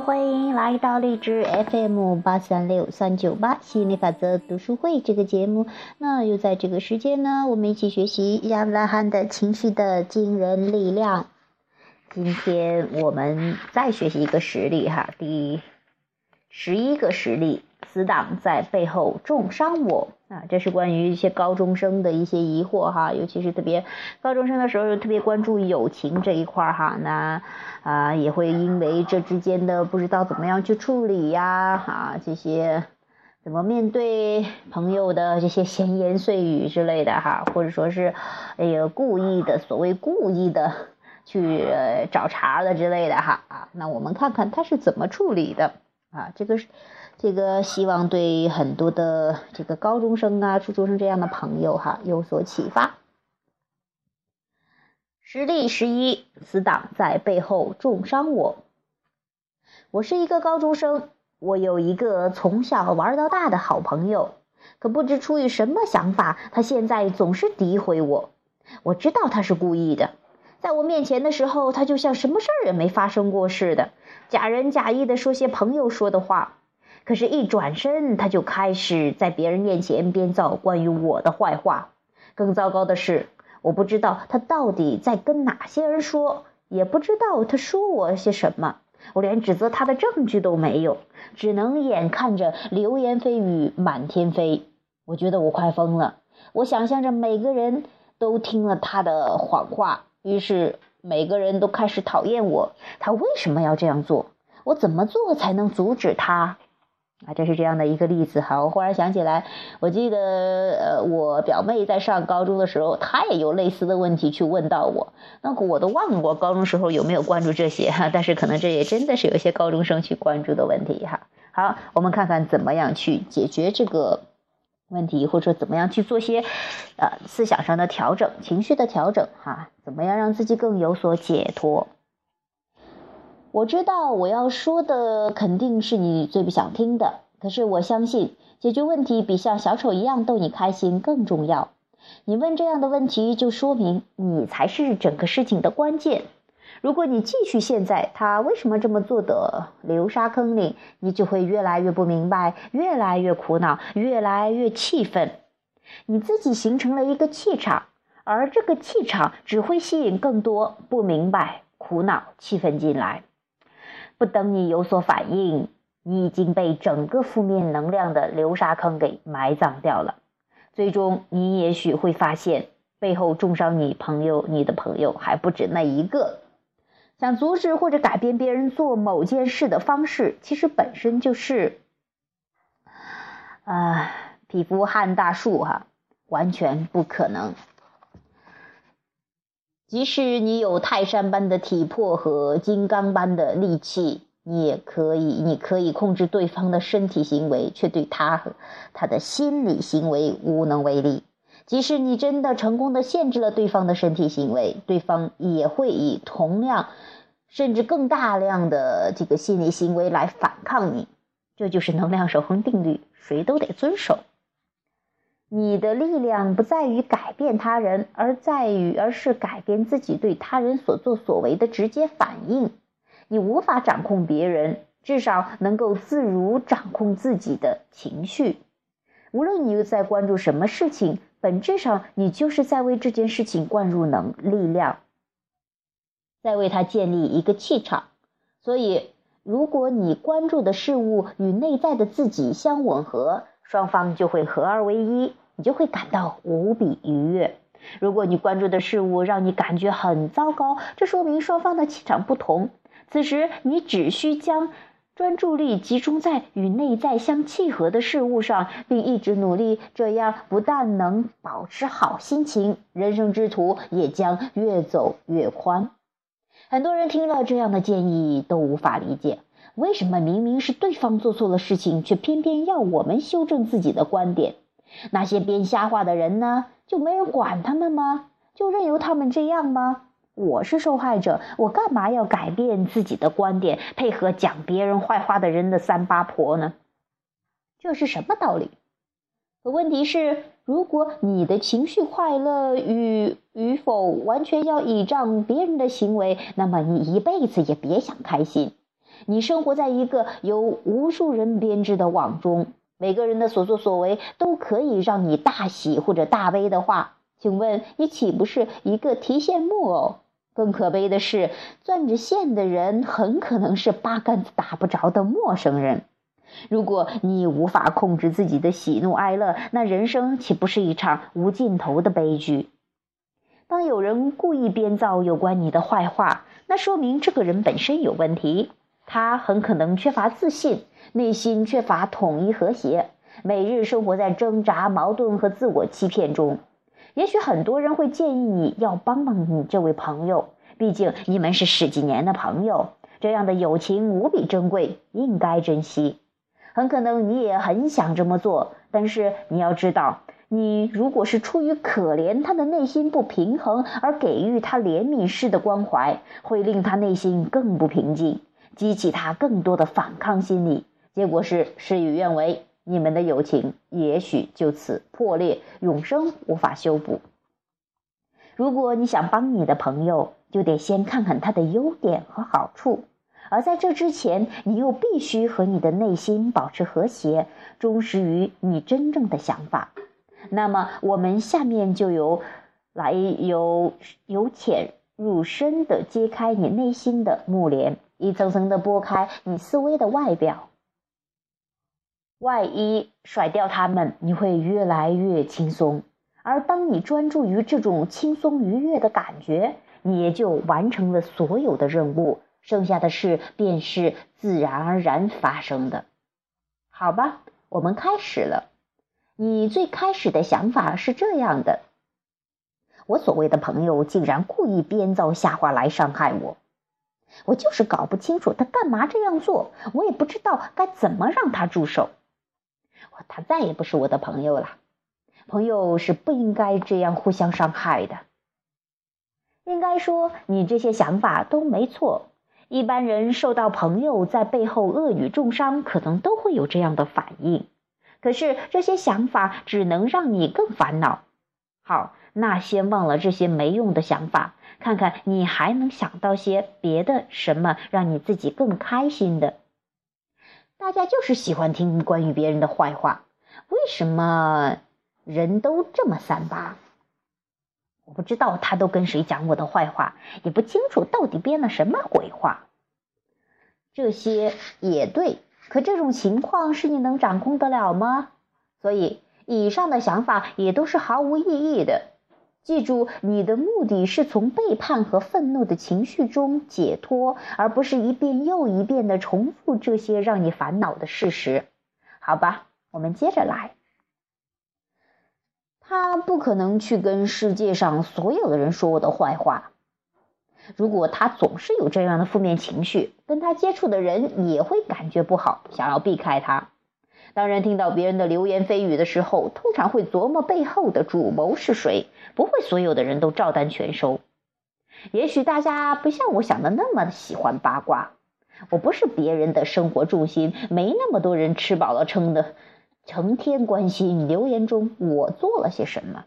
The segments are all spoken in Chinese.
欢迎来到荔枝 FM 八三六三九八吸引力法则读书会这个节目。那又在这个时间呢，我们一起学习亚伯拉罕的情绪的惊人力量。今天我们再学习一个实例哈，第十一个实例。死党在背后重伤我啊！这是关于一些高中生的一些疑惑哈，尤其是特别高中生的时候，特别关注友情这一块哈。那啊，也会因为这之间的不知道怎么样去处理呀啊，这些怎么面对朋友的这些闲言碎语之类的哈，或者说是哎呀故意的，所谓故意的去找茬的之类的哈啊。那我们看看他是怎么处理的啊？这个是。这个希望对很多的这个高中生啊、初中生这样的朋友哈有所启发。实例十一：死党在背后重伤我。我是一个高中生，我有一个从小玩到大的好朋友，可不知出于什么想法，他现在总是诋毁我。我知道他是故意的，在我面前的时候，他就像什么事儿也没发生过似的，假仁假义的说些朋友说的话。可是，一转身，他就开始在别人面前编造关于我的坏话。更糟糕的是，我不知道他到底在跟哪些人说，也不知道他说我些什么。我连指责他的证据都没有，只能眼看着流言蜚语满天飞。我觉得我快疯了。我想象着每个人都听了他的谎话，于是每个人都开始讨厌我。他为什么要这样做？我怎么做才能阻止他？啊，这是这样的一个例子哈。我忽然想起来，我记得呃，我表妹在上高中的时候，她也有类似的问题去问到我。那我都忘了我高中时候有没有关注这些哈。但是可能这也真的是有一些高中生去关注的问题哈。好，我们看看怎么样去解决这个问题，或者说怎么样去做些呃思想上的调整、情绪的调整哈。怎么样让自己更有所解脱？我知道我要说的肯定是你最不想听的，可是我相信解决问题比像小丑一样逗你开心更重要。你问这样的问题，就说明你才是整个事情的关键。如果你继续陷在他为什么这么做的流沙坑里，你就会越来越不明白，越来越苦恼，越来越气愤。你自己形成了一个气场，而这个气场只会吸引更多不明白、苦恼、气愤进来。不等你有所反应，你已经被整个负面能量的流沙坑给埋葬掉了。最终，你也许会发现，背后重伤你朋友、你的朋友还不止那一个。想阻止或者改变别人做某件事的方式，其实本身就是，啊，匹夫撼大树哈，完全不可能。即使你有泰山般的体魄和金刚般的力气，你也可以，你可以控制对方的身体行为，却对他和他的心理行为无能为力。即使你真的成功的限制了对方的身体行为，对方也会以同样甚至更大量的这个心理行为来反抗你。这就是能量守恒定律，谁都得遵守。你的力量不在于改变他人，而在于，而是改变自己对他人所作所为的直接反应。你无法掌控别人，至少能够自如掌控自己的情绪。无论你又在关注什么事情，本质上你就是在为这件事情灌入能力量，在为它建立一个气场。所以，如果你关注的事物与内在的自己相吻合，双方就会合二为一。你就会感到无比愉悦。如果你关注的事物让你感觉很糟糕，这说明双方的气场不同。此时，你只需将专注力集中在与内在相契合的事物上，并一直努力，这样不但能保持好心情，人生之途也将越走越宽。很多人听了这样的建议都无法理解，为什么明明是对方做错了事情，却偏偏要我们修正自己的观点？那些编瞎话的人呢？就没人管他们吗？就任由他们这样吗？我是受害者，我干嘛要改变自己的观点，配合讲别人坏话的人的三八婆呢？这是什么道理？可问题是，如果你的情绪快乐与与否完全要倚仗别人的行为，那么你一辈子也别想开心。你生活在一个由无数人编织的网中，每个人的所作所为都可以让你大喜或者大悲的话，请问你岂不是一个提线木偶？更可悲的是，攥着线的人很可能是八竿子打不着的陌生人。如果你无法控制自己的喜怒哀乐，那人生岂不是一场无尽头的悲剧？当有人故意编造有关你的坏话，那说明这个人本身有问题。他很可能缺乏自信，内心缺乏统一和谐，每日生活在挣扎、矛盾和自我欺骗中。也许很多人会建议你要帮帮你这位朋友，毕竟你们是十几年的朋友，这样的友情无比珍贵，应该珍惜。很可能你也很想这么做，但是你要知道，你如果是出于可怜他的内心不平衡而给予他怜悯式的关怀，会令他内心更不平静，激起他更多的反抗心理，结果是事与愿违。你们的友情也许就此破裂，永生无法修补。如果你想帮你的朋友，就得先看看他的优点和好处，而在这之前，你又必须和你的内心保持和谐，忠实于你真正的想法。那么，我们下面就由来由由浅入深的揭开你内心的幕帘，一层层的剥开你思维的外表。外衣甩掉它们，你会越来越轻松。而当你专注于这种轻松愉悦的感觉，你也就完成了所有的任务，剩下的事便是自然而然发生的。好吧，我们开始了。你最开始的想法是这样的：我所谓的朋友竟然故意编造瞎话来伤害我，我就是搞不清楚他干嘛这样做，我也不知道该怎么让他住手。他再也不是我的朋友了。朋友是不应该这样互相伤害的。应该说，你这些想法都没错。一般人受到朋友在背后恶语重伤，可能都会有这样的反应。可是这些想法只能让你更烦恼。好，那先忘了这些没用的想法，看看你还能想到些别的什么，让你自己更开心的。大家就是喜欢听关于别人的坏话，为什么人都这么三八？我不知道他都跟谁讲我的坏话，也不清楚到底编了什么鬼话。这些也对，可这种情况是你能掌控得了吗？所以以上的想法也都是毫无意义的。记住，你的目的是从背叛和愤怒的情绪中解脱，而不是一遍又一遍的重复这些让你烦恼的事实。好吧，我们接着来。他不可能去跟世界上所有的人说我的坏话。如果他总是有这样的负面情绪，跟他接触的人也会感觉不好，想要避开他。当人听到别人的流言蜚语的时候，通常会琢磨背后的主谋是谁，不会所有的人都照单全收。也许大家不像我想的那么喜欢八卦，我不是别人的生活重心，没那么多人吃饱了撑的，成天关心留言中我做了些什么。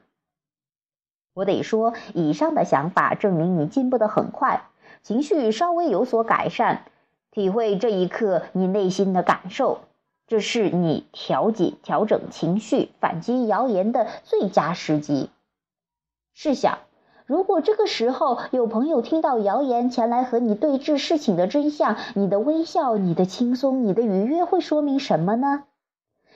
我得说，以上的想法证明你进步的很快，情绪稍微有所改善，体会这一刻你内心的感受。这是你调节、调整情绪、反击谣言的最佳时机。试想，如果这个时候有朋友听到谣言前来和你对峙事情的真相，你的微笑、你的轻松、你的愉悦会说明什么呢？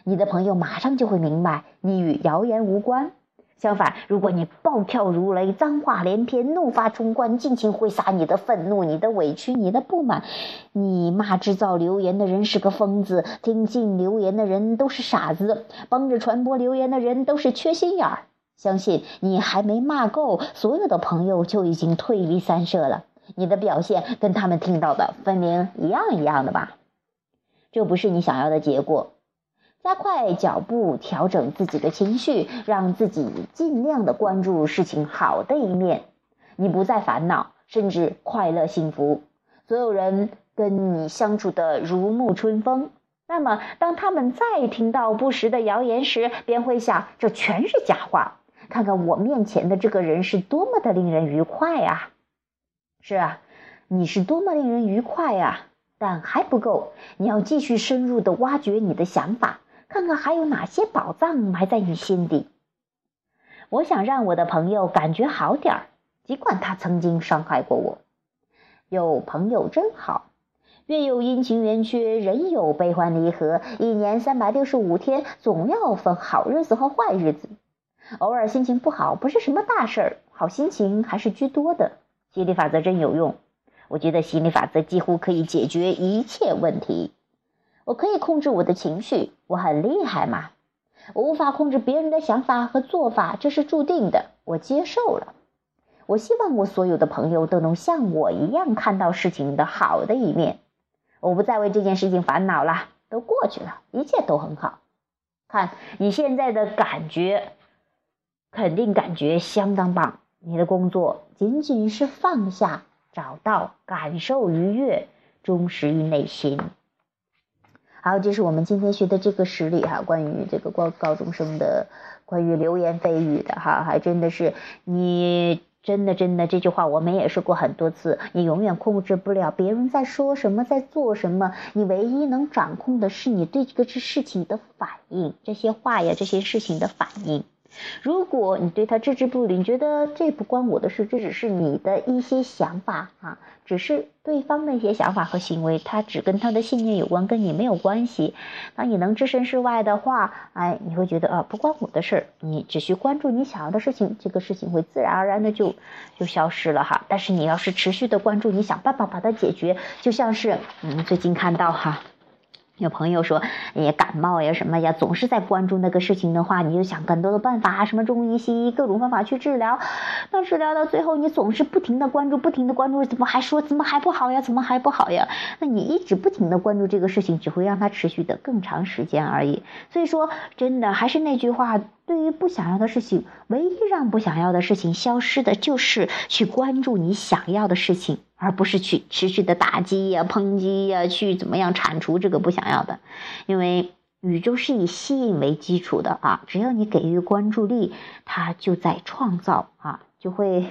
你的朋友马上就会明白，你与谣言无关。相反，如果你暴跳如雷、脏话连篇、怒发冲冠，尽情挥洒你的愤怒、你的委屈、你的不满，你骂制造流言的人是个疯子，听信流言的人都是傻子，帮着传播流言的人都是缺心眼儿。相信你还没骂够，所有的朋友就已经退离三舍了。你的表现跟他们听到的分明一样一样的吧？这不是你想要的结果。加快脚步，调整自己的情绪，让自己尽量的关注事情好的一面。你不再烦恼，甚至快乐幸福。所有人跟你相处的如沐春风。那么，当他们再听到不实的谣言时，便会想：这全是假话。看看我面前的这个人是多么的令人愉快啊！是啊，你是多么令人愉快啊！但还不够，你要继续深入的挖掘你的想法，看看还有哪些宝藏埋在你心底。我想让我的朋友感觉好点儿，尽管他曾经伤害过我。有朋友真好。月有阴晴圆缺，人有悲欢离合，一年三百六十五天，总要分好日子和坏日子。偶尔心情不好，不是什么大事儿，好心情还是居多的。心理法则真有用，我觉得心理法则几乎可以解决一切问题。我可以控制我的情绪，我很厉害嘛？我无法控制别人的想法和做法，这是注定的，我接受了。我希望我所有的朋友都能像我一样看到事情的好的一面。我不再为这件事情烦恼了，都过去了，一切都很好。看你现在的感觉，肯定感觉相当棒。你的工作仅仅是放下、找到、感受愉悦，忠实于内心。好，这是我们今天学的这个实例哈，关于这个高高中生的关于流言蜚语的哈，还真的是你。真的，真的，这句话我们也说过很多次。你永远控制不了别人在说什么，在做什么。你唯一能掌控的是你对这个事情的反应，这些话呀，这些事情的反应。如果你对他置之不理，你觉得这不关我的事，这只是你的一些想法啊，只是对方的一些想法和行为，他只跟他的信念有关，跟你没有关系。当你能置身事外的话，哎，你会觉得啊，不关我的事，你只需关注你想要的事情，这个事情会自然而然的就就消失了哈。但是你要是持续的关注，你想办法把它解决，就像是嗯，最近看到哈。有朋友说，也，感冒呀什么呀，总是在关注那个事情的话，你就想更多的办法，什么中医、西医各种方法去治疗。那治疗到最后，你总是不停的关注，不停的关注，怎么还说怎么还不好呀？怎么还不好呀？那你一直不停的关注这个事情，只会让它持续的更长时间而已。所以说，真的还是那句话。对于不想要的事情，唯一让不想要的事情消失的，就是去关注你想要的事情，而不是去持续的打击呀、抨击呀，去怎么样铲除这个不想要的。因为宇宙是以吸引为基础的啊，只要你给予关注力，它就在创造啊，就会。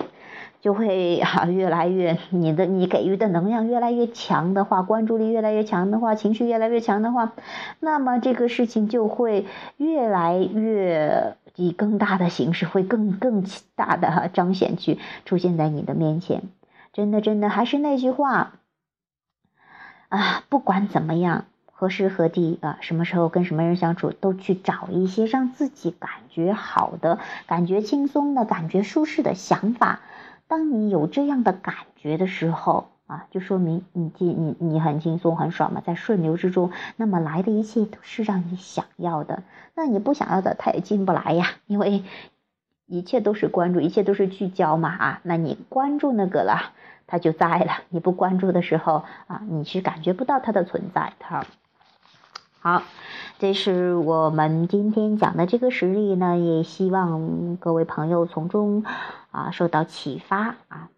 就会啊，越来越你的你给予的能量越来越强的话，关注力越来越强的话，情绪越来越强的话，那么这个事情就会越来越以更大的形式，会更更大的彰显去出现在你的面前。真的，真的，还是那句话啊，不管怎么样，何时何地啊，什么时候跟什么人相处，都去找一些让自己感觉好的、感觉轻松的、感觉舒适的想法。当你有这样的感觉的时候啊，就说明你你你你很轻松很爽嘛，在顺流之中，那么来的一切都是让你想要的。那你不想要的，它也进不来呀，因为一切都是关注，一切都是聚焦嘛啊。那你关注那个了，它就在了；你不关注的时候啊，你是感觉不到它的存在。的，好，这是我们今天讲的这个实例呢，也希望各位朋友从中。啊，受到启发啊！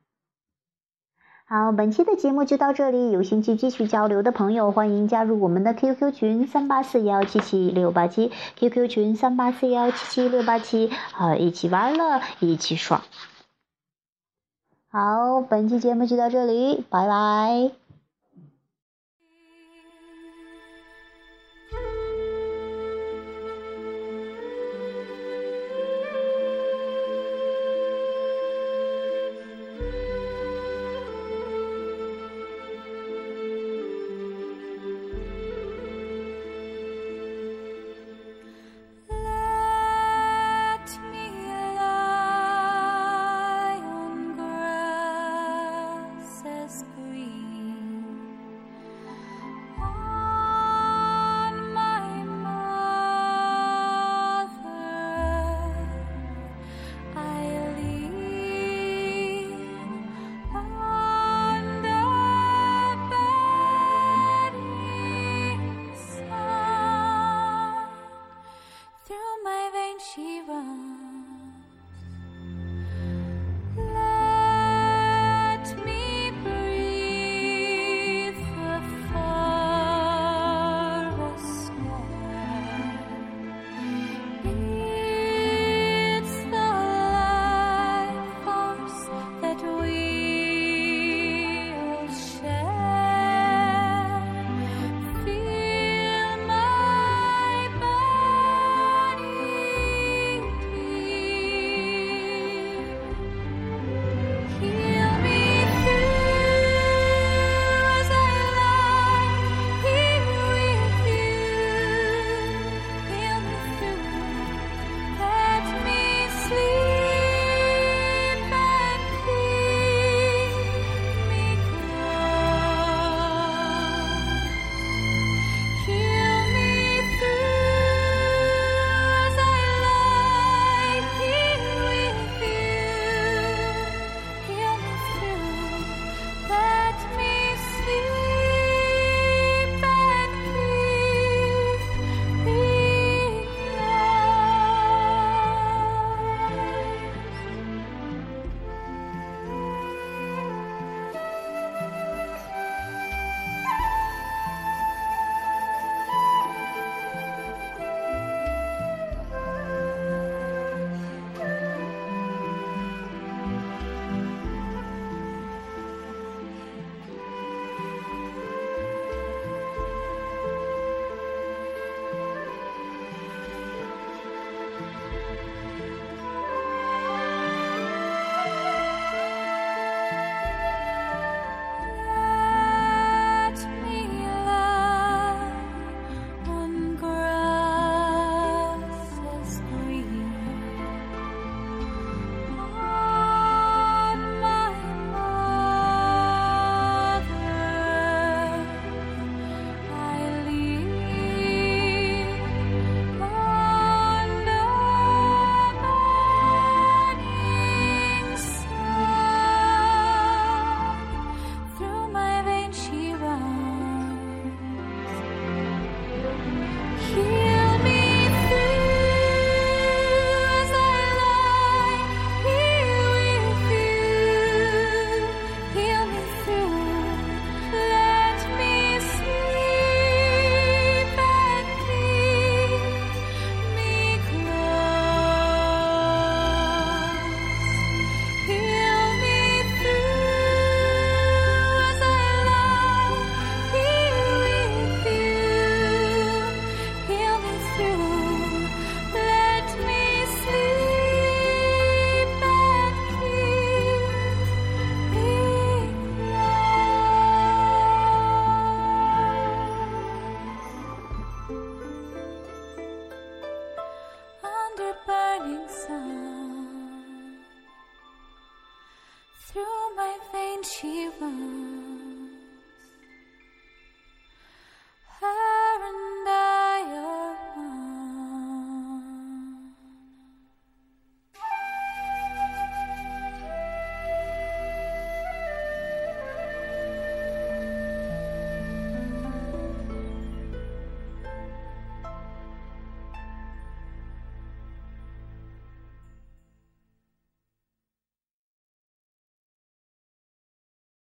好，本期的节目就到这里。有兴趣继续交流的朋友，欢迎加入我们的 QQ 群三八四幺七七六八七，QQ 群三八四幺七七六八七，好，一起玩乐，一起爽。好，本期节目就到这里，拜拜。